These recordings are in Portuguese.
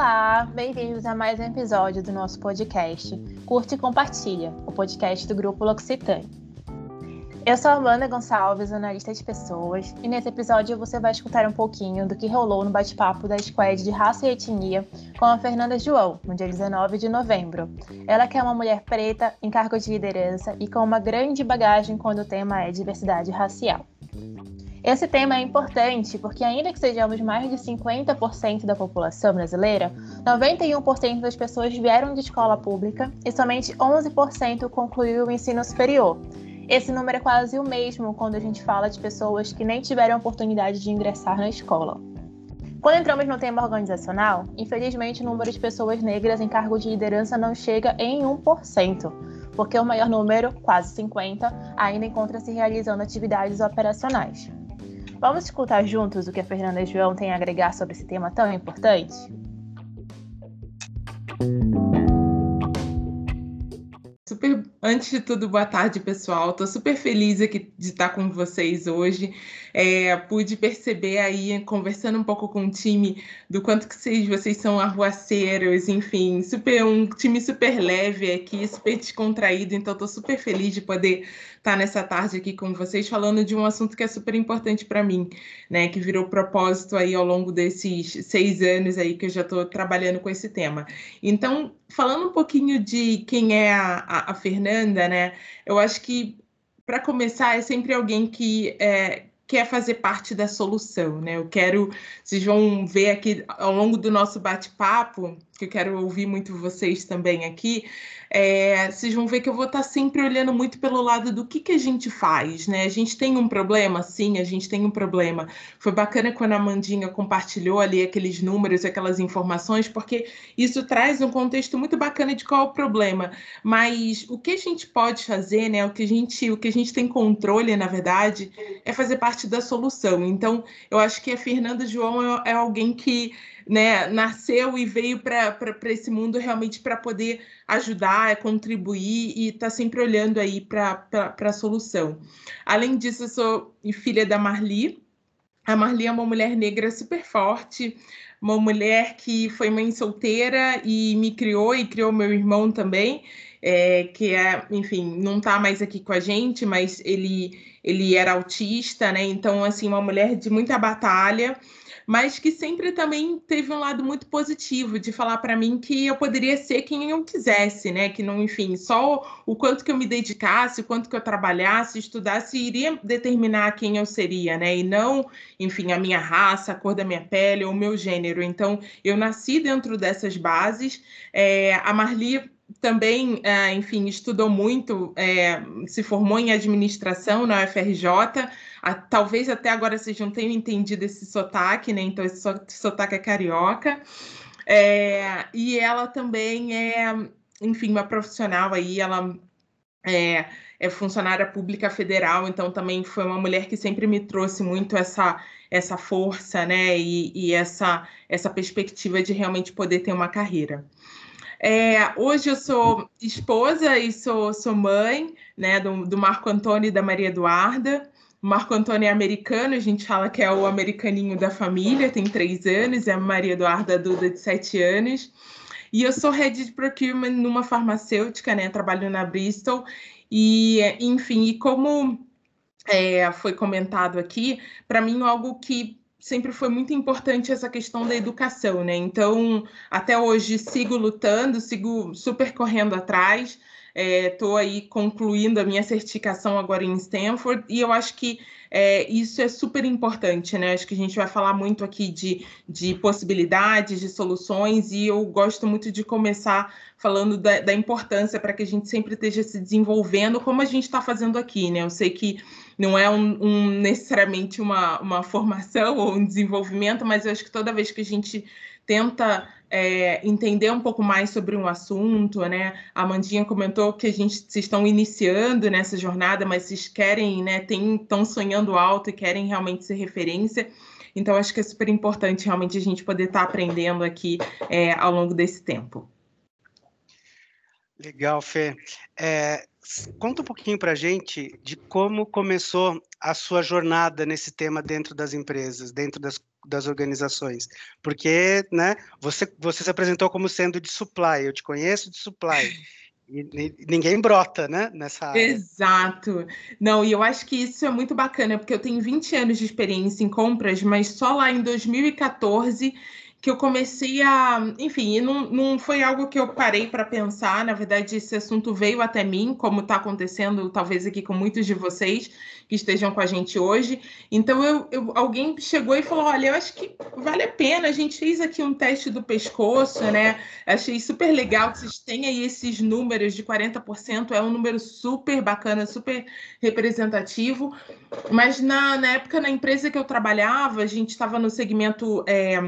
Olá, bem-vindos a mais um episódio do nosso podcast Curte e Compartilha, o podcast do Grupo L'Occitane. Eu sou Amanda Gonçalves, analista de pessoas, e nesse episódio você vai escutar um pouquinho do que rolou no bate-papo da Squad de Raça e Etnia com a Fernanda João, no dia 19 de novembro. Ela que é uma mulher preta em cargo de liderança e com uma grande bagagem quando o tema é diversidade racial. Esse tema é importante porque, ainda que sejamos mais de 50% da população brasileira, 91% das pessoas vieram de escola pública e somente 11% concluiu o ensino superior. Esse número é quase o mesmo quando a gente fala de pessoas que nem tiveram oportunidade de ingressar na escola. Quando entramos no tema organizacional, infelizmente o número de pessoas negras em cargo de liderança não chega em 1%, porque o maior número, quase 50%, ainda encontra-se realizando atividades operacionais. Vamos escutar juntos o que a Fernanda e João têm a agregar sobre esse tema tão importante? Super, antes de tudo, boa tarde, pessoal. Estou super feliz aqui de estar com vocês hoje. É, pude perceber aí, conversando um pouco com o time, do quanto que vocês, vocês são arruaceiros, enfim, super, um time super leve aqui, super descontraído. Então, estou super feliz de poder estar nessa tarde aqui com vocês, falando de um assunto que é super importante para mim, né? Que virou propósito aí ao longo desses seis anos aí que eu já estou trabalhando com esse tema. Então, falando um pouquinho de quem é a, a, a Fernanda, né? Eu acho que para começar é sempre alguém que é, quer fazer parte da solução, né? Eu quero, vocês vão ver aqui ao longo do nosso bate-papo, que eu quero ouvir muito vocês também aqui, é, vocês vão ver que eu vou estar sempre olhando muito pelo lado do que, que a gente faz, né? A gente tem um problema? Sim, a gente tem um problema. Foi bacana quando a Mandinha compartilhou ali aqueles números, aquelas informações, porque isso traz um contexto muito bacana de qual é o problema. Mas o que a gente pode fazer, né? O que a gente, o que a gente tem controle, na verdade, é fazer parte da solução. Então, eu acho que a Fernanda João é, é alguém que né, nasceu e veio para esse mundo realmente para poder ajudar, contribuir e está sempre olhando aí para a solução. Além disso, eu sou filha da Marli. A Marli é uma mulher negra super forte, uma mulher que foi mãe solteira e me criou e criou meu irmão também. É, que é, enfim, não está mais aqui com a gente, mas ele, ele era autista, né? Então, assim, uma mulher de muita batalha mas que sempre também teve um lado muito positivo de falar para mim que eu poderia ser quem eu quisesse, né? Que não, enfim, só o quanto que eu me dedicasse, o quanto que eu trabalhasse, estudasse, iria determinar quem eu seria, né? E não, enfim, a minha raça, a cor da minha pele ou o meu gênero. Então, eu nasci dentro dessas bases. É, a Marli também, é, enfim, estudou muito, é, se formou em administração na UFRJ. A, talvez até agora vocês não tenham entendido esse sotaque, né? Então, esse sotaque é carioca. É, e ela também é, enfim, uma profissional aí, ela é, é, funcionária pública federal, então também foi uma mulher que sempre me trouxe muito essa, essa força, né? E, e essa, essa perspectiva de realmente poder ter uma carreira. É, hoje eu sou esposa e sou, sou mãe né, do, do Marco Antônio e da Maria Eduarda. O Marco Antônio é americano, a gente fala que é o americaninho da família, tem três anos, é a Maria Eduarda Duda, de sete anos. E eu sou head de procurement numa farmacêutica, né? Trabalho na Bristol. E, enfim, e como é, foi comentado aqui, para mim algo que sempre foi muito importante essa questão da educação, né? Então, até hoje sigo lutando, sigo super correndo atrás. Estou é, aí concluindo a minha certificação agora em Stanford e eu acho que é, isso é super importante, né? Acho que a gente vai falar muito aqui de, de possibilidades, de soluções, e eu gosto muito de começar falando da, da importância para que a gente sempre esteja se desenvolvendo, como a gente está fazendo aqui, né? Eu sei que não é um, um, necessariamente uma, uma formação ou um desenvolvimento, mas eu acho que toda vez que a gente tenta é, entender um pouco mais sobre um assunto, né? A Mandinha comentou que a gente se estão iniciando nessa jornada, mas vocês querem, né? Estão sonhando alto e querem realmente ser referência. Então, acho que é super importante realmente a gente poder estar tá aprendendo aqui é, ao longo desse tempo. Legal, Fê. É, conta um pouquinho para a gente de como começou a sua jornada nesse tema dentro das empresas, dentro das das organizações, porque, né, você, você se apresentou como sendo de supply, eu te conheço de supply, e, ninguém brota, né, nessa área. Exato. Não, e eu acho que isso é muito bacana, porque eu tenho 20 anos de experiência em compras, mas só lá em 2014 que eu comecei a. Enfim, não, não foi algo que eu parei para pensar. Na verdade, esse assunto veio até mim, como está acontecendo, talvez aqui com muitos de vocês que estejam com a gente hoje. Então, eu, eu, alguém chegou e falou: Olha, eu acho que vale a pena. A gente fez aqui um teste do pescoço, né? Achei super legal que vocês têm aí esses números de 40%. É um número super bacana, super representativo. Mas na, na época, na empresa que eu trabalhava, a gente estava no segmento. É,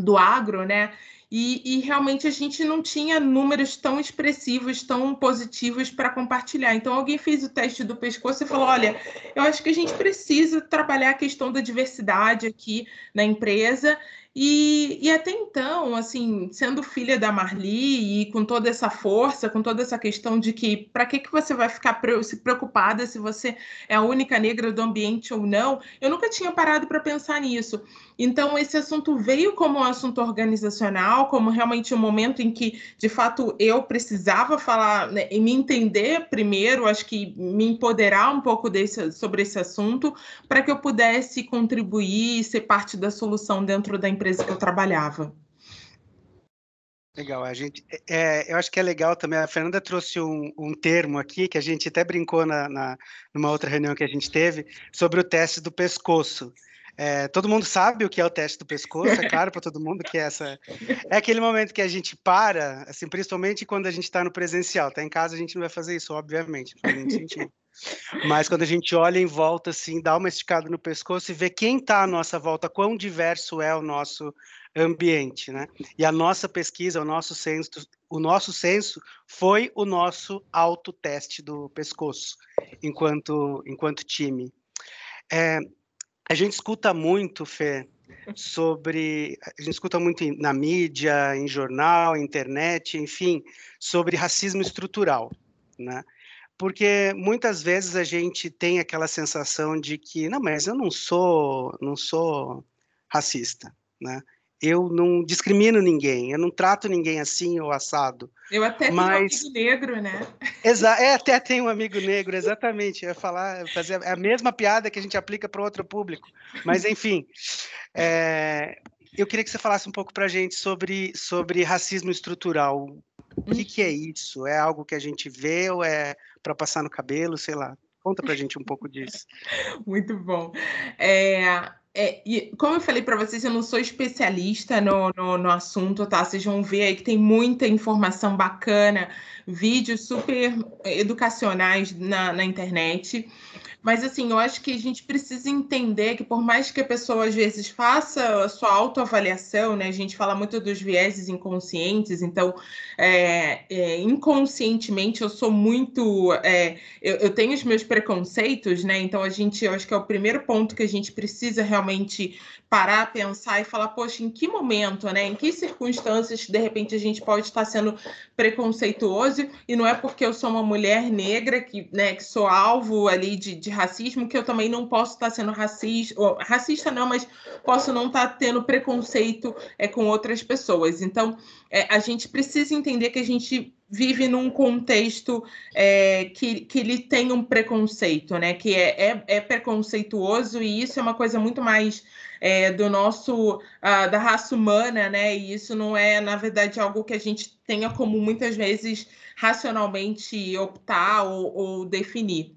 do agro, né? E, e, realmente a gente não tinha números tão expressivos, tão positivos para compartilhar. Então alguém fez o teste do pescoço e falou: olha, eu acho que a gente precisa trabalhar a questão da diversidade aqui na empresa e, e, até então, assim, sendo filha da Marli e com toda essa força, com toda essa questão de que para que, que você vai ficar se preocupada se você é a única negra do ambiente ou não, eu nunca tinha parado para pensar nisso. Então, esse assunto veio como um assunto organizacional, como realmente um momento em que, de fato, eu precisava falar né, e me entender primeiro, acho que me empoderar um pouco desse, sobre esse assunto, para que eu pudesse contribuir e ser parte da solução dentro da empresa empresa que eu trabalhava. Legal, a gente, é, eu acho que é legal também. A Fernanda trouxe um, um termo aqui que a gente até brincou na, na, numa outra reunião que a gente teve sobre o teste do pescoço. É, todo mundo sabe o que é o teste do pescoço, é claro para todo mundo que é essa. É aquele momento que a gente para, assim, principalmente quando a gente está no presencial. Tá em casa a gente não vai fazer isso, obviamente. Mas quando a gente olha em volta, assim, dá uma esticada no pescoço e vê quem está à nossa volta, quão diverso é o nosso ambiente, né? E a nossa pesquisa, o nosso censo, o nosso censo foi o nosso autoteste do pescoço, enquanto, enquanto time. É, a gente escuta muito, Fê, sobre. A gente escuta muito na mídia, em jornal, internet, enfim, sobre racismo estrutural, né? Porque muitas vezes a gente tem aquela sensação de que não, mas eu não sou, não sou racista, né? Eu não discrimino ninguém, eu não trato ninguém assim ou assado. Eu até mas... tenho um amigo negro, né? Exa é, até tenho um amigo negro, exatamente. Eu ia falar, fazer a mesma piada que a gente aplica para outro público. Mas, enfim, é... eu queria que você falasse um pouco para a gente sobre, sobre racismo estrutural. O que, que é isso? É algo que a gente vê ou é para passar no cabelo, sei lá. Conta pra gente um pouco disso. Muito bom. É, é, e como eu falei para vocês, eu não sou especialista no, no, no, assunto, tá? Vocês vão ver aí que tem muita informação bacana, vídeos super educacionais na, na internet. Mas, assim, eu acho que a gente precisa entender que, por mais que a pessoa, às vezes, faça a sua autoavaliação, né? A gente fala muito dos vieses inconscientes, então, é, é, inconscientemente, eu sou muito. É, eu, eu, tenho os meus preconceitos, né? Então, a gente, eu acho que é o primeiro ponto que a gente precisa realmente realmente parar, pensar e falar, poxa, em que momento, né? Em que circunstâncias, de repente, a gente pode estar sendo preconceituoso e não é porque eu sou uma mulher negra que, né, que sou alvo ali de, de racismo que eu também não posso estar sendo racista, racista não, mas posso não estar tendo preconceito é, com outras pessoas. Então, é, a gente precisa entender que a gente vive num contexto é, que, que ele tem um preconceito, né? Que é, é, é preconceituoso e isso é uma coisa muito mais é, do nosso uh, da raça humana, né? E isso não é, na verdade, algo que a gente tenha como muitas vezes racionalmente optar ou, ou definir.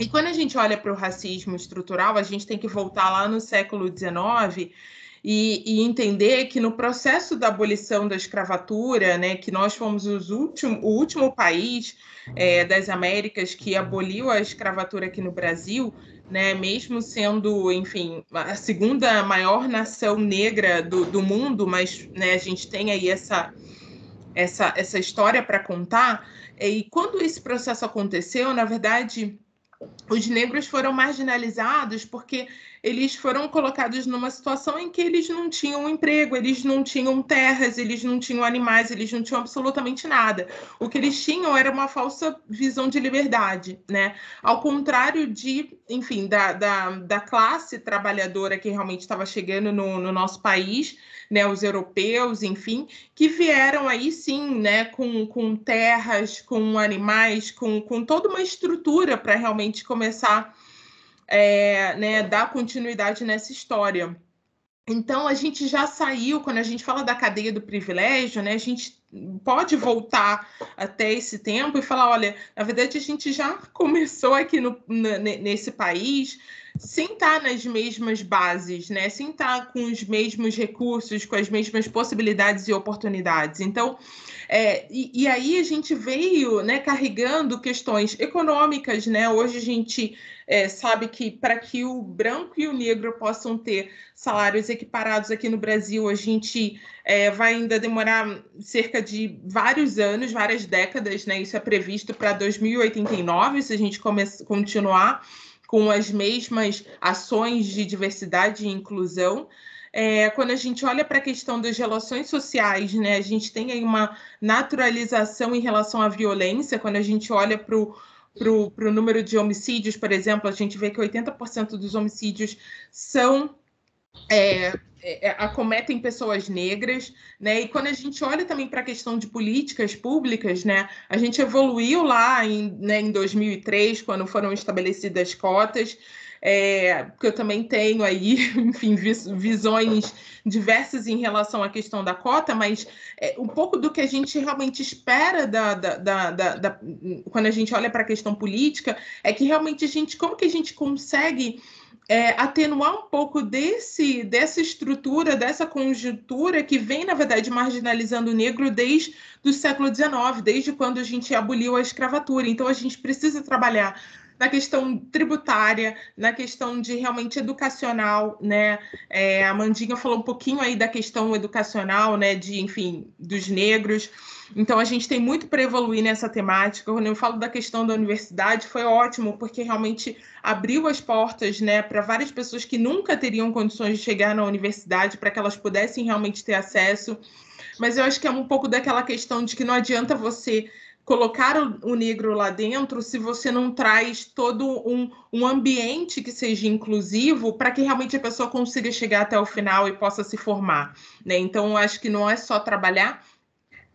E quando a gente olha para o racismo estrutural, a gente tem que voltar lá no século XIX e, e, entender que no processo da abolição da escravatura, né, que nós fomos os último, o último país é, das Américas que aboliu a escravatura aqui no Brasil, né, mesmo sendo, enfim, a segunda maior nação negra do, do mundo, mas né, a gente tem aí essa, essa, essa história para contar. E quando esse processo aconteceu, na verdade, os negros foram marginalizados porque eles foram colocados numa situação em que eles não tinham emprego, eles não tinham terras, eles não tinham animais, eles não tinham absolutamente nada. O que eles tinham era uma falsa visão de liberdade, né? Ao contrário de, enfim, da, da, da classe trabalhadora que realmente estava chegando no, no nosso país, né, os europeus, enfim, que vieram aí sim, né, com, com terras, com animais, com, com toda uma estrutura para realmente começar é, né, dar continuidade nessa história. Então, a gente já saiu, quando a gente fala da cadeia do privilégio, né, a gente pode voltar até esse tempo e falar: olha, na verdade, a gente já começou aqui no, nesse país sem estar nas mesmas bases, né? sem estar com os mesmos recursos, com as mesmas possibilidades e oportunidades. Então, é, e, e, aí a gente veio né, carregando questões econômicas, né? Hoje a gente é, sabe que para que o branco e o negro possam ter salários equiparados aqui no Brasil, a gente é, vai ainda demorar cerca de vários anos, várias décadas, né? Isso é previsto para 2089, se a gente continuar com as mesmas ações de diversidade e inclusão. É, quando a gente olha para a questão das relações sociais, né, a gente tem aí uma naturalização em relação à violência, quando a gente olha para o para o número de homicídios, por exemplo, a gente vê que 80% dos homicídios são é, é, é, acometem pessoas negras, né? E quando a gente olha também para a questão de políticas públicas, né? A gente evoluiu lá em, né, em 2003, quando foram estabelecidas cotas, é, porque eu também tenho aí, enfim, visões diversas em relação à questão da cota, mas é, um pouco do que a gente realmente espera da, da, da, da quando a gente olha para a questão política é que realmente a gente, como que a gente consegue é, atenuar um pouco desse, dessa estrutura, dessa conjuntura que vem, na verdade, marginalizando o negro desde o século XIX, desde quando a gente aboliu a escravatura. Então, a gente precisa trabalhar na questão tributária, na questão de realmente educacional, né? É, a Mandinha falou um pouquinho aí da questão educacional, né? De, enfim, dos negros. Então, a gente tem muito para evoluir nessa temática. Quando eu falo da questão da universidade, foi ótimo, porque realmente abriu as portas né, para várias pessoas que nunca teriam condições de chegar na universidade, para que elas pudessem realmente ter acesso. Mas eu acho que é um pouco daquela questão de que não adianta você colocar o, o, negro lá dentro se você não traz todo um, um ambiente que seja inclusivo para que realmente a pessoa consiga chegar até o final e possa se formar. Né? Então, acho que não é só trabalhar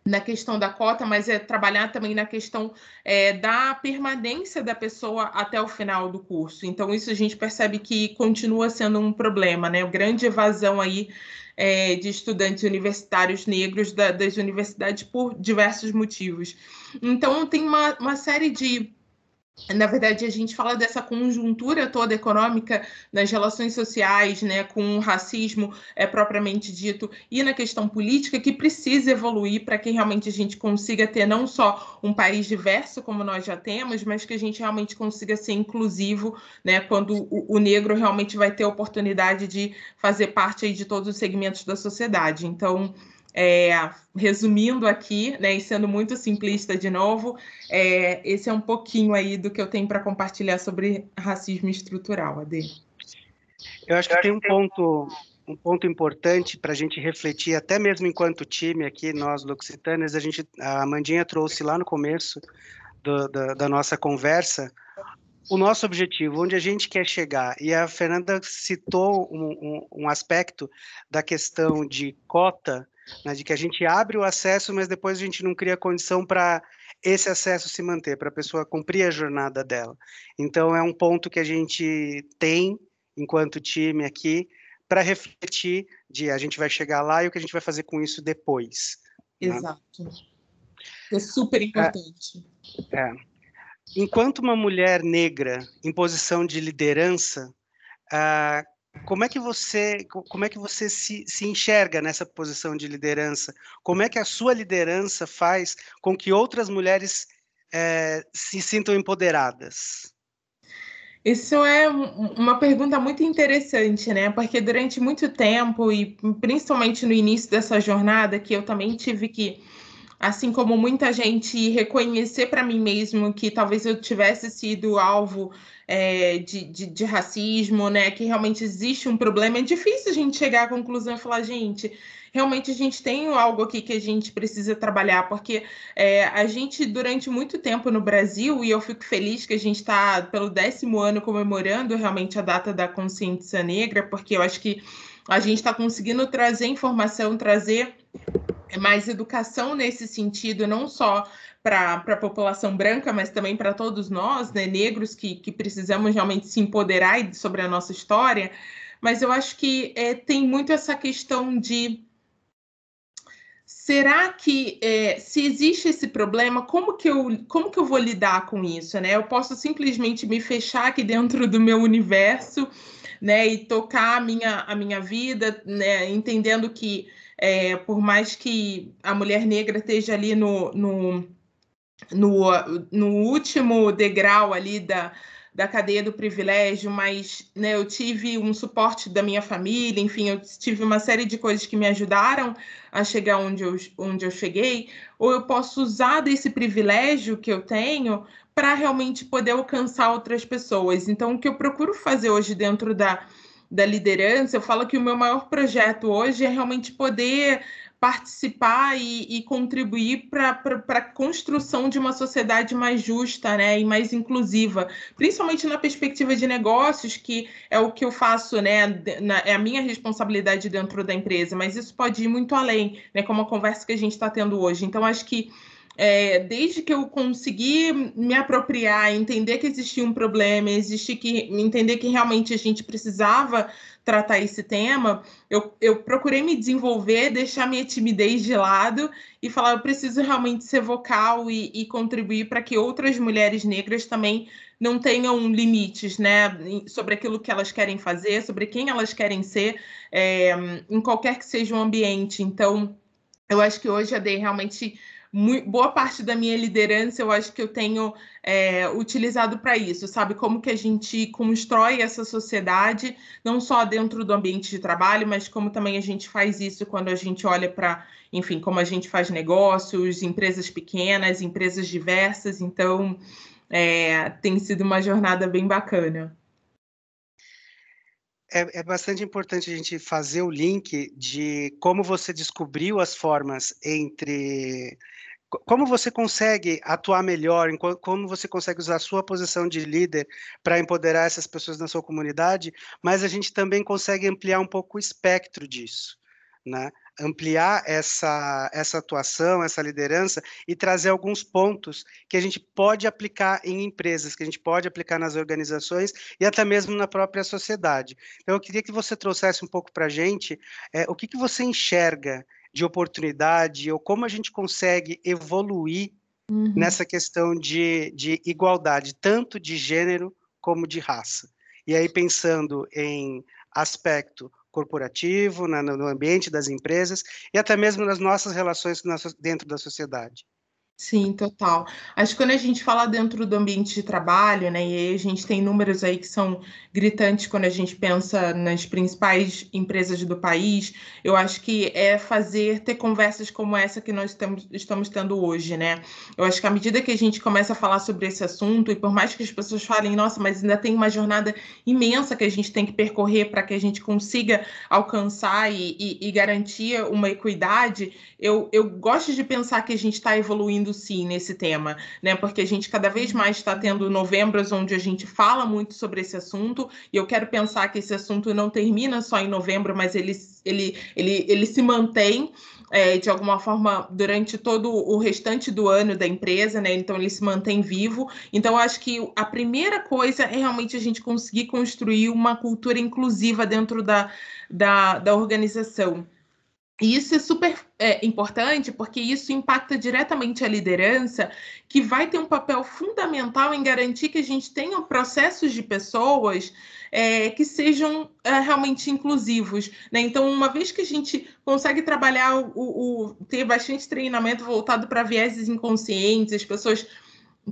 na questão da cota, mas é trabalhar também na questão é, da permanência da pessoa até o final do curso. Então, isso a gente percebe que continua sendo um problema, né? Grande evasão aí é, de estudantes universitários negros da, das universidades por diversos motivos. Então, tem uma, uma série de na verdade, a gente fala dessa conjuntura toda econômica nas relações sociais, né, com o racismo é, propriamente dito, e na questão política, que precisa evoluir para que realmente a gente consiga ter não só um país diverso, como nós já temos, mas que a gente realmente consiga ser inclusivo, né, quando o, o negro realmente vai ter a oportunidade de fazer parte aí de todos os segmentos da sociedade. Então, é, resumindo aqui, né, e sendo muito simplista de novo, é, esse é um pouquinho aí do que eu tenho para compartilhar sobre racismo estrutural, Ade. Eu acho que tem um ponto, um ponto importante para a gente refletir, até mesmo enquanto time aqui, nós Luxitanas, a gente, a Amandinha trouxe lá no começo do, da, da nossa conversa, o nosso objetivo, onde a gente quer chegar. E a Fernanda citou um, um, um aspecto da questão de cota, né, de que a gente abre o acesso, mas depois a gente não cria condição para esse acesso se manter, para a pessoa cumprir a jornada dela. Então, é um ponto que a gente tem, enquanto time aqui, para refletir de a gente vai chegar lá e o que a gente vai fazer com isso depois. Né? Exato. Né? É super importante. É, é. Enquanto uma mulher negra em posição de liderança, ah, como é que você, como é que você se, se enxerga nessa posição de liderança? Como é que a sua liderança faz com que outras mulheres é, se sintam empoderadas? Isso é uma pergunta muito interessante, né? Porque durante muito tempo, e principalmente no início dessa jornada, que eu também tive que assim como muita gente reconhecer para mim mesmo que talvez eu tivesse sido alvo é, de, de, de, racismo, né? Que realmente existe um problema. É difícil a gente chegar à conclusão e falar, gente, realmente a gente tem algo aqui que a gente precisa trabalhar, porque é, a gente, durante muito tempo no Brasil, e eu fico feliz que a gente está pelo décimo ano comemorando realmente a data da consciência negra, porque eu acho que a gente está conseguindo trazer informação, trazer mais educação nesse sentido, não só para a população branca, mas também para todos nós, né, negros, que, que precisamos realmente se empoderar sobre a nossa história. Mas eu acho que é, tem muito essa questão de será que é, se existe esse problema, como que, eu, como que eu vou lidar com isso? Né? Eu posso simplesmente me fechar aqui dentro do meu universo né, e tocar a minha, a minha vida, né, entendendo que é, por mais que a mulher negra esteja ali no, no, no, no último degrau ali da, da cadeia do privilégio, mas né, eu tive um suporte da minha família, enfim, eu tive uma série de coisas que me ajudaram a chegar onde eu, onde eu cheguei, ou eu posso usar desse privilégio que eu tenho para realmente poder alcançar outras pessoas. Então, o que eu procuro fazer hoje dentro da, da liderança, eu falo que o meu maior projeto hoje é realmente poder participar e, e contribuir para a construção de uma sociedade mais justa né, e mais inclusiva, principalmente na perspectiva de negócios, que é o que eu faço, né, na, é a minha responsabilidade dentro da empresa, mas isso pode ir muito além, né, como a conversa que a gente está tendo hoje. Então, acho que é, desde que eu consegui me apropriar, entender que existia um problema, existir que entender que realmente a gente precisava tratar esse tema, eu, eu procurei me desenvolver, deixar minha timidez de lado e falar, eu preciso realmente ser vocal e, e contribuir para que outras mulheres negras também não tenham limites, né, sobre aquilo que elas querem fazer, sobre quem elas querem ser, é, em qualquer que seja o ambiente. Então, eu acho que hoje a Day realmente muito, boa parte da minha liderança eu acho que eu tenho é, utilizado para isso, sabe? Como que a gente constrói essa sociedade, não só dentro do ambiente de trabalho, mas como também a gente faz isso quando a gente olha para, enfim, como a gente faz negócios, empresas pequenas, empresas diversas. Então, é, tem sido uma jornada bem bacana. É, é, bastante importante a gente fazer o link de como você descobriu as formas entre como você consegue atuar melhor, como você consegue usar a sua posição de líder para empoderar essas pessoas na sua comunidade, mas a gente também consegue ampliar um pouco o espectro disso, né? Ampliar essa, essa atuação, essa liderança e trazer alguns pontos que a gente pode aplicar em empresas, que a gente pode aplicar nas organizações e até mesmo na própria sociedade. Então, eu queria que você trouxesse um pouco para a gente é, o que, que você enxerga de oportunidade, ou como a gente consegue evoluir uhum. nessa questão de, de igualdade, tanto de gênero como de raça. E aí, pensando em aspecto corporativo, na, no ambiente das empresas e até mesmo nas nossas relações dentro da sociedade. Sim, total. Acho que quando a gente fala dentro do ambiente de trabalho, né, e aí a gente tem números aí que são gritantes quando a gente pensa nas principais empresas do país, eu acho que é fazer ter conversas como essa que nós estamos, estamos tendo hoje, né? Eu acho que à medida que a gente começa a falar sobre esse assunto, e por mais que as pessoas falem, nossa, mas ainda tem uma jornada imensa que a gente tem que percorrer para que a gente consiga alcançar e, e, e garantir uma equidade, eu, eu gosto de pensar que a gente está evoluindo sim nesse tema, né? Porque a gente cada vez mais está tendo novembros onde a gente fala muito sobre esse assunto, e eu quero pensar que esse assunto não termina só em novembro, mas ele, ele, ele, ele se mantém. É, de alguma forma durante todo o restante do ano da empresa, né? Então ele se mantém vivo. Então acho que a primeira coisa é realmente a gente conseguir construir uma cultura inclusiva dentro da, da, da organização. E isso é super é, importante porque isso impacta diretamente a liderança, que vai ter um papel fundamental em garantir que a gente tenha processos de pessoas é, que sejam é, realmente inclusivos. Né? Então, uma vez que a gente consegue trabalhar, o, o ter bastante treinamento voltado para vieses inconscientes, as pessoas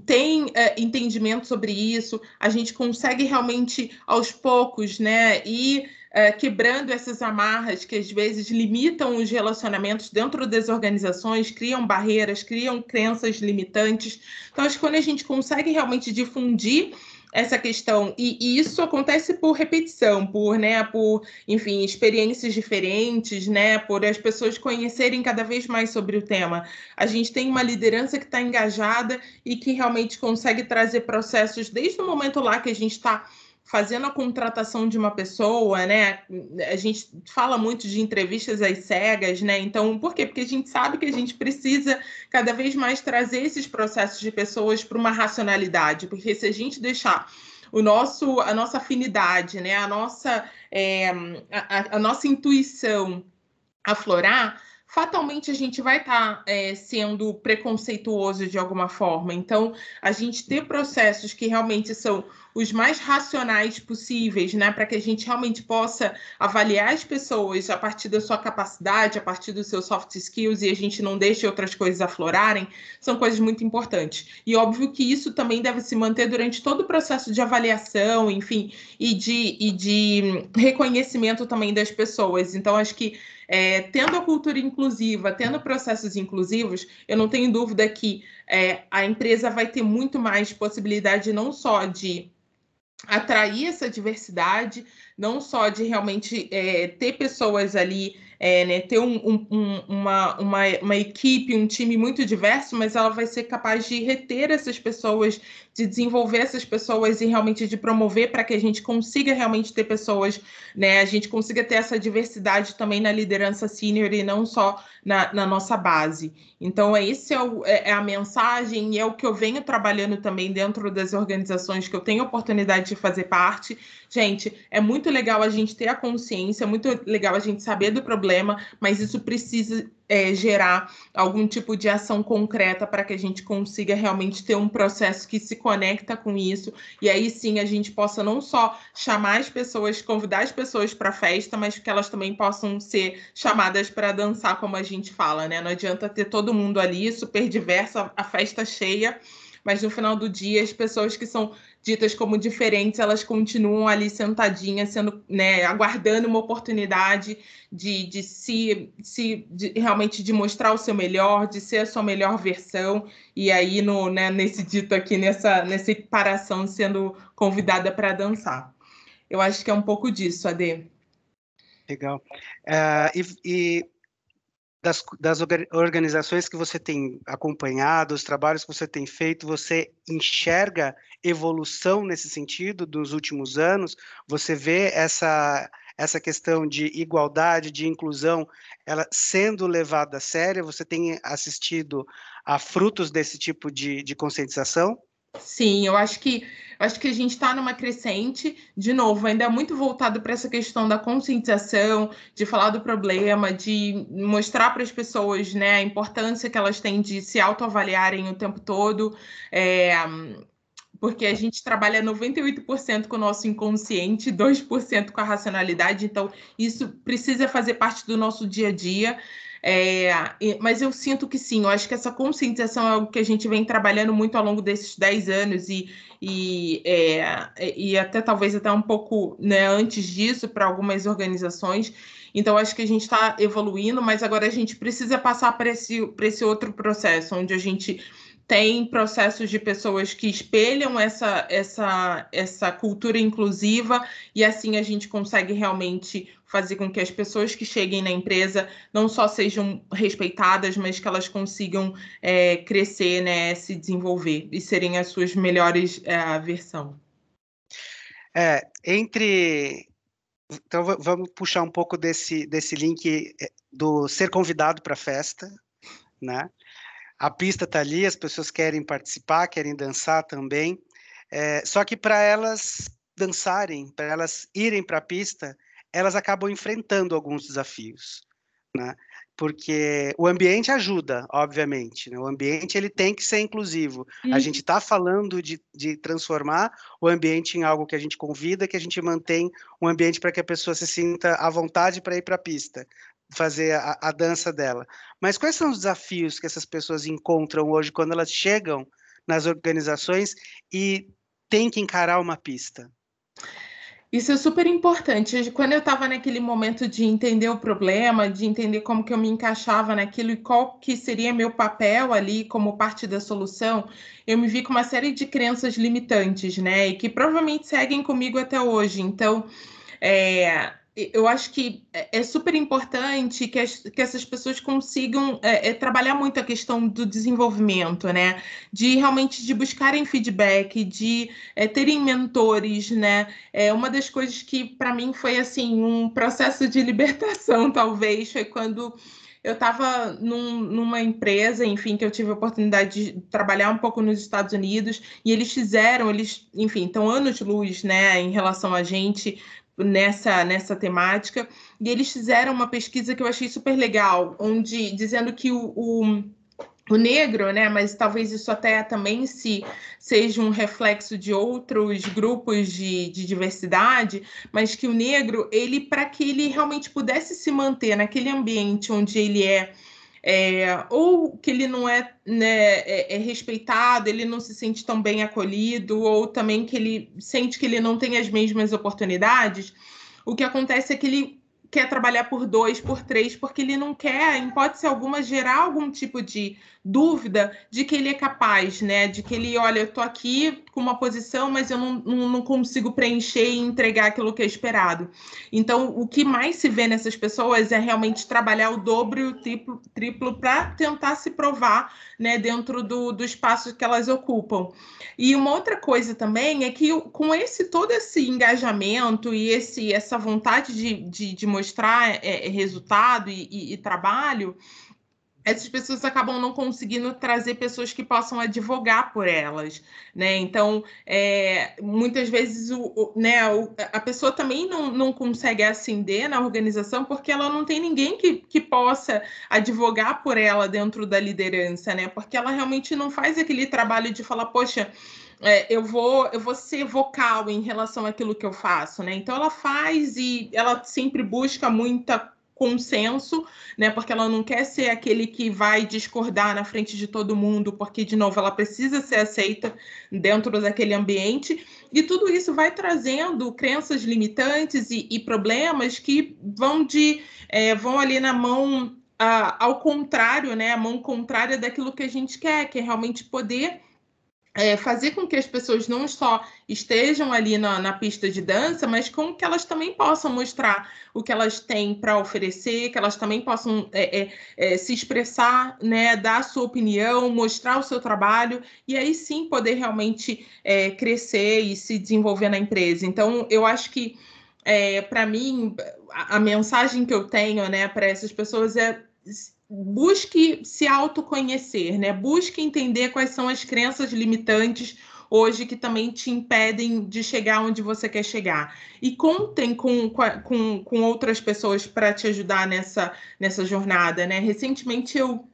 têm é, entendimento sobre isso, a gente consegue realmente, aos poucos, né, ir é, quebrando essas amarras que às vezes limitam os relacionamentos dentro das organizações, criam barreiras, criam crenças limitantes. Então, acho que quando a gente consegue realmente difundir essa questão e, e, isso acontece por repetição, por, né, por, enfim, experiências diferentes, né, por as pessoas conhecerem cada vez mais sobre o tema. A gente tem uma liderança que está engajada e que realmente consegue trazer processos desde o momento lá que a gente está fazendo a contratação de uma pessoa, né? A gente fala muito de entrevistas às cegas, né? Então, por quê? Porque a gente sabe que a gente precisa cada vez mais trazer esses processos de pessoas para uma racionalidade, porque se a gente deixar o nosso, a nossa afinidade, né? A nossa, é, a, a nossa intuição aflorar, fatalmente a gente vai estar tá, é, sendo preconceituoso de alguma forma. Então, a gente ter processos que realmente são os mais racionais possíveis, né, para que a gente realmente possa avaliar as pessoas a partir da sua capacidade, a partir dos seus soft skills e a gente não deixe outras coisas aflorarem, são coisas muito importantes. E óbvio que isso também deve se manter durante todo o processo de avaliação, enfim, e de, e de reconhecimento também das pessoas. Então, acho que é, tendo a cultura inclusiva, tendo processos inclusivos, eu não tenho dúvida que é, a empresa vai ter muito mais possibilidade não só de atrair essa diversidade, não só de realmente é, ter pessoas ali é, né, ter um, um, uma, uma, uma, equipe, um time muito diverso, mas ela vai ser capaz de reter essas pessoas, de desenvolver essas pessoas e realmente de promover para que a gente consiga realmente ter pessoas, né, a gente consiga ter essa diversidade também na liderança sênior e não só na, na, nossa base. Então, é esse é, o, é, é a mensagem e é o que eu venho trabalhando também dentro das organizações que eu tenho oportunidade de fazer parte. Gente, é muito legal a gente ter a consciência, é muito legal a gente saber do problema problema, mas isso precisa é, gerar algum tipo de ação concreta para que a gente consiga realmente ter um processo que se conecta com isso e aí sim a gente possa não só chamar as pessoas, convidar as pessoas para a festa, mas que elas também possam ser chamadas para dançar, como a gente fala, né? Não adianta ter todo mundo ali super diversa, a festa cheia mas no final do dia as pessoas que são ditas como diferentes, elas continuam ali sentadinhas, sendo, né, aguardando uma oportunidade de, de se, se de, realmente de mostrar o seu melhor, de ser a sua melhor versão, e aí no, né, nesse dito aqui, nessa, nessa equiparação, sendo convidada para dançar. Eu acho que é um pouco disso, Ade. Legal. Uh, e, e das, das organizações que você tem acompanhado, os trabalhos que você tem feito, você enxerga evolução nesse sentido dos últimos anos? Você vê essa essa questão de igualdade, de inclusão, ela sendo levada a sério? Você tem assistido a frutos desse tipo de, de conscientização? Sim, eu acho que acho que a gente está numa crescente, de novo, ainda é muito voltado para essa questão da conscientização, de falar do problema, de mostrar para as pessoas né, a importância que elas têm de se autoavaliarem o tempo todo. É, porque a gente trabalha 98% com o nosso inconsciente, 2% com a racionalidade, então isso precisa fazer parte do nosso dia a dia. É, mas eu sinto que sim, eu acho que essa conscientização é algo que a gente vem trabalhando muito ao longo desses 10 anos e, e, é, e até talvez até um pouco né, antes disso para algumas organizações. Então, acho que a gente está evoluindo, mas agora a gente precisa passar para esse, esse outro processo, onde a gente tem processos de pessoas que espelham essa, essa, essa cultura inclusiva e assim a gente consegue realmente fazer com que as pessoas que cheguem na empresa não só sejam respeitadas, mas que elas consigam é, crescer, né, se desenvolver e serem as suas melhores é, versão. É, entre então vamos puxar um pouco desse desse link é, do ser convidado para a festa, né? A pista está ali, as pessoas querem participar, querem dançar também. É, só que para elas dançarem, para elas irem para a pista, elas acabam enfrentando alguns desafios, né? Porque o ambiente ajuda, obviamente. Né? O ambiente ele tem que ser inclusivo. A gente está falando de, de transformar o ambiente em algo que a gente convida, que a gente mantém um ambiente para que a pessoa se sinta à vontade para ir para a pista fazer a, a, dança dela. Mas quais são os desafios que essas pessoas encontram hoje quando elas chegam nas organizações e têm que encarar uma pista? Isso é super importante. Quando eu estava naquele momento de entender o problema, de entender como que eu me encaixava naquilo e qual que seria meu papel ali como parte da solução, eu me vi com uma série de crenças limitantes, né? E que provavelmente seguem comigo até hoje. Então, é, eu acho que é, é super importante que, as, que essas pessoas consigam é, é, trabalhar muito a questão do desenvolvimento, né? De realmente de buscarem feedback, de é, terem mentores, né? É, uma das coisas que para mim foi assim um processo de libertação, talvez, foi quando eu estava num, numa empresa, enfim, que eu tive a oportunidade de trabalhar um pouco nos Estados Unidos, e eles fizeram, eles, enfim, estão anos-luz, né, em relação a gente, nessa, nessa temática. E eles fizeram uma pesquisa que eu achei super legal, onde dizendo que o, o, o negro, né, mas talvez isso até também se seja um reflexo de outros grupos de, de diversidade, mas que o negro, ele, para que ele realmente pudesse se manter naquele ambiente onde ele é é, ou que ele não é, né, é, é, respeitado, ele não se sente tão bem acolhido, ou também que ele sente que ele não tem as mesmas oportunidades, o que acontece é que ele quer trabalhar por dois, por três, porque ele não quer, em hipótese alguma, gerar algum tipo de dúvida de que ele é capaz, né? De que ele, olha, eu tô aqui com uma posição, mas eu não, não, consigo preencher e entregar aquilo que é esperado. Então, o que mais se vê nessas pessoas é realmente trabalhar o dobro e o triplo, triplo para tentar se provar, né, dentro do, do espaço que elas ocupam. E uma outra coisa também é que com esse todo esse engajamento e esse essa vontade de, de, de mostrar é, resultado e, e, e trabalho, essas pessoas acabam não conseguindo trazer pessoas que possam advogar por elas, né? Então, é, muitas vezes o, o né, o, a pessoa também não, não consegue ascender na organização porque ela não tem ninguém que, que possa advogar por ela dentro da liderança, né? Porque ela realmente não faz aquele trabalho de falar, poxa, é, eu vou eu vou ser vocal em relação àquilo que eu faço, né? Então ela faz e ela sempre busca muita consenso, né? Porque ela não quer ser aquele que vai discordar na frente de todo mundo, porque de novo ela precisa ser aceita dentro daquele ambiente. E tudo isso vai trazendo crenças limitantes e, e problemas que vão de é, vão ali na mão ao contrário, né? A mão contrária daquilo que a gente quer, que é realmente poder é, fazer com que as pessoas não só estejam ali na, na, pista de dança, mas com que elas também possam mostrar o que elas têm para oferecer, que elas também possam é, é, é, se expressar, né, dar a sua opinião, mostrar o seu trabalho e aí sim poder realmente é, crescer e se desenvolver na empresa. Então, eu acho que é, para mim a, a, mensagem que eu tenho, né, para essas pessoas é busque se autoconhecer, né? Busque entender quais são as crenças limitantes hoje que também te impedem de chegar onde você quer chegar. E contem com, com, com outras pessoas para te ajudar nessa, nessa jornada, né? Recentemente eu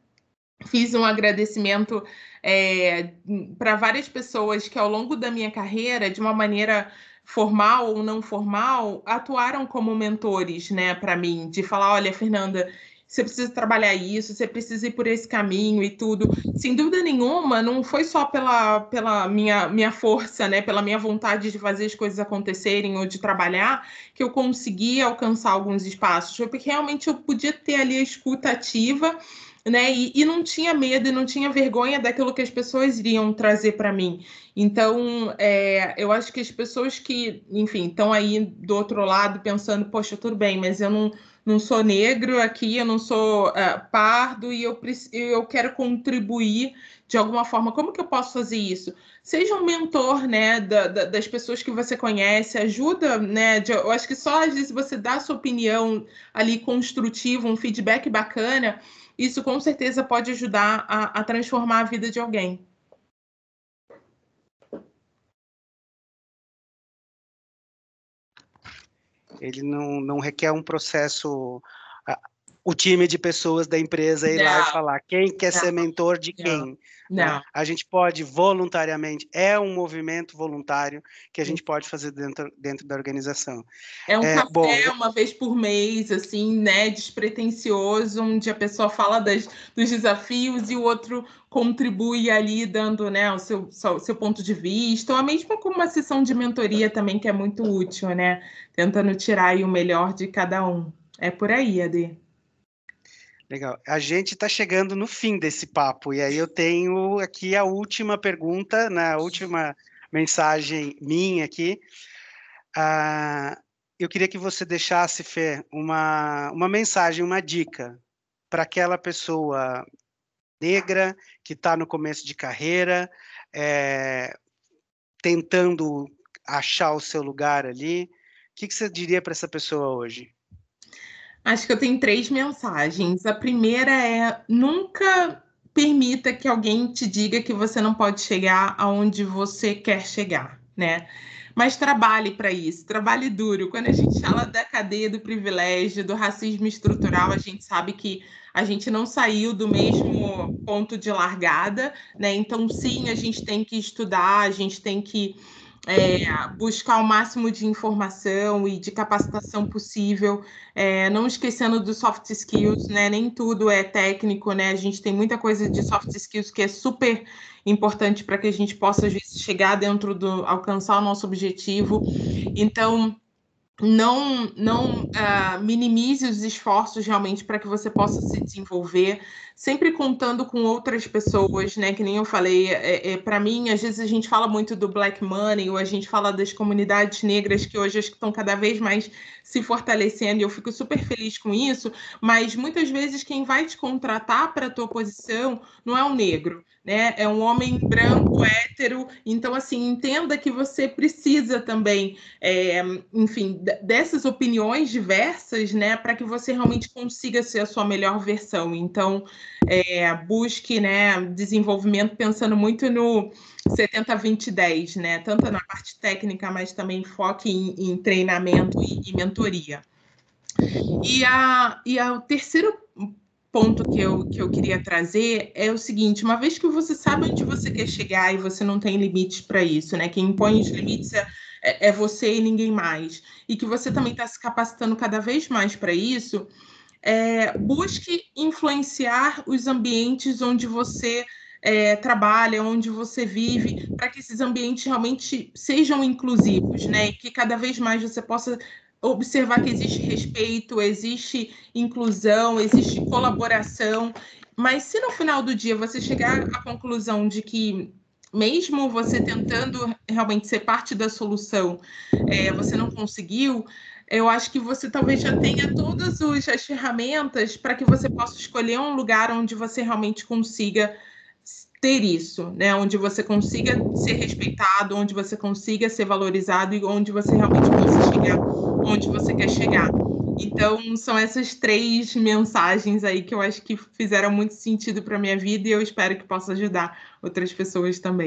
fiz um agradecimento é, para várias pessoas que ao longo da minha carreira, de uma maneira formal ou não formal, atuaram como mentores, né, para mim, de falar, olha, Fernanda, você precisa trabalhar isso, você precisa ir por esse caminho e tudo. Sem dúvida nenhuma, não foi só pela, pela minha, minha força, né, pela minha vontade de fazer as coisas acontecerem ou de trabalhar, que eu consegui alcançar alguns espaços. Foi porque realmente eu podia ter ali a escuta ativa né? E, e, não tinha medo e não tinha vergonha daquilo que as pessoas iriam trazer para mim. Então, é, eu acho que as pessoas que, enfim, estão aí do outro lado pensando, poxa, tudo bem, mas eu não, não sou negro aqui, eu não sou uh, pardo e eu, eu quero contribuir de alguma forma. Como que eu posso fazer isso? Seja um mentor, né, da, da, das pessoas que você conhece, ajuda, né? De, eu acho que só às vezes você dá sua opinião ali construtiva, um feedback bacana, isso com certeza pode ajudar a, a transformar a vida de alguém. Ele não, não requer um processo o time de pessoas da empresa ir não. lá e falar quem quer não. ser mentor de quem. Né? Não. A gente pode voluntariamente, é um movimento voluntário que a gente pode fazer dentro, dentro da organização. É um é, café bom, uma vez por mês, assim, né, despretensioso, onde a pessoa fala das, dos desafios e o outro contribui ali dando né, o seu, seu ponto de vista, ou a mesma como uma sessão de mentoria também, que é muito útil, né? Tentando tirar o melhor de cada um. É por aí, Ade. Legal. A gente está chegando no fim desse papo, e aí eu tenho aqui a última pergunta, na né, última mensagem minha aqui. Ah, eu queria que você deixasse, Fê, uma, uma mensagem, uma dica para aquela pessoa negra que está no começo de carreira, é, tentando achar o seu lugar ali. O que, que você diria para essa pessoa hoje? Acho que eu tenho três mensagens. A primeira é nunca permita que alguém te diga que você não pode chegar aonde você quer chegar, né? Mas trabalhe para isso, trabalhe duro. Quando a gente fala da cadeia do privilégio, do racismo estrutural, a gente sabe que a gente não saiu do mesmo ponto de largada, né? Então, sim, a gente tem que estudar, a gente tem que é, buscar o máximo de informação e de capacitação possível, é, não esquecendo dos soft skills, né? Nem tudo é técnico, né? A gente tem muita coisa de soft skills que é super importante para que a gente possa chegar dentro do alcançar o nosso objetivo. Então, não, não uh, minimize os esforços realmente para que você possa se desenvolver, sempre contando com outras pessoas, né? Que nem eu falei, é, é para mim, às vezes a gente fala muito do black money, ou a gente fala das comunidades negras que hoje estão cada vez mais se fortalecendo, e eu fico super feliz com isso, mas muitas vezes quem vai te contratar para a tua posição não é um negro, né? É um homem branco, hétero. Então, assim, entenda que você precisa também, é, enfim, dessas opiniões diversas, né, para que você realmente consiga ser a sua melhor versão. Então, é, busque, né, desenvolvimento pensando muito no 70, 20, 10, né? Tanto na parte técnica, mas também foque em, em treinamento e, e mentoria. E, a, e a, o terceiro ponto que eu, que eu queria trazer é o seguinte: uma vez que você sabe onde você quer chegar e você não tem limites para isso, né? Quem impõe os limites é, é, é você e ninguém mais, e que você também está se capacitando cada vez mais para isso, é, busque influenciar os ambientes onde você é, trabalha, onde você vive, para que esses ambientes realmente sejam inclusivos, né? E que cada vez mais você possa observar que existe respeito, existe inclusão, existe colaboração, mas se no final do dia você chegar à conclusão de que mesmo você tentando realmente ser parte da solução, é, você não conseguiu, eu acho que você talvez já tenha todas as ferramentas para que você possa escolher um lugar onde você realmente consiga ter isso, né? Onde você consiga ser respeitado, onde você consiga ser valorizado e onde você realmente possa chegar onde você quer chegar. Então, são essas três mensagens aí que eu acho que fizeram muito sentido para minha vida e eu espero que possa ajudar outras pessoas também.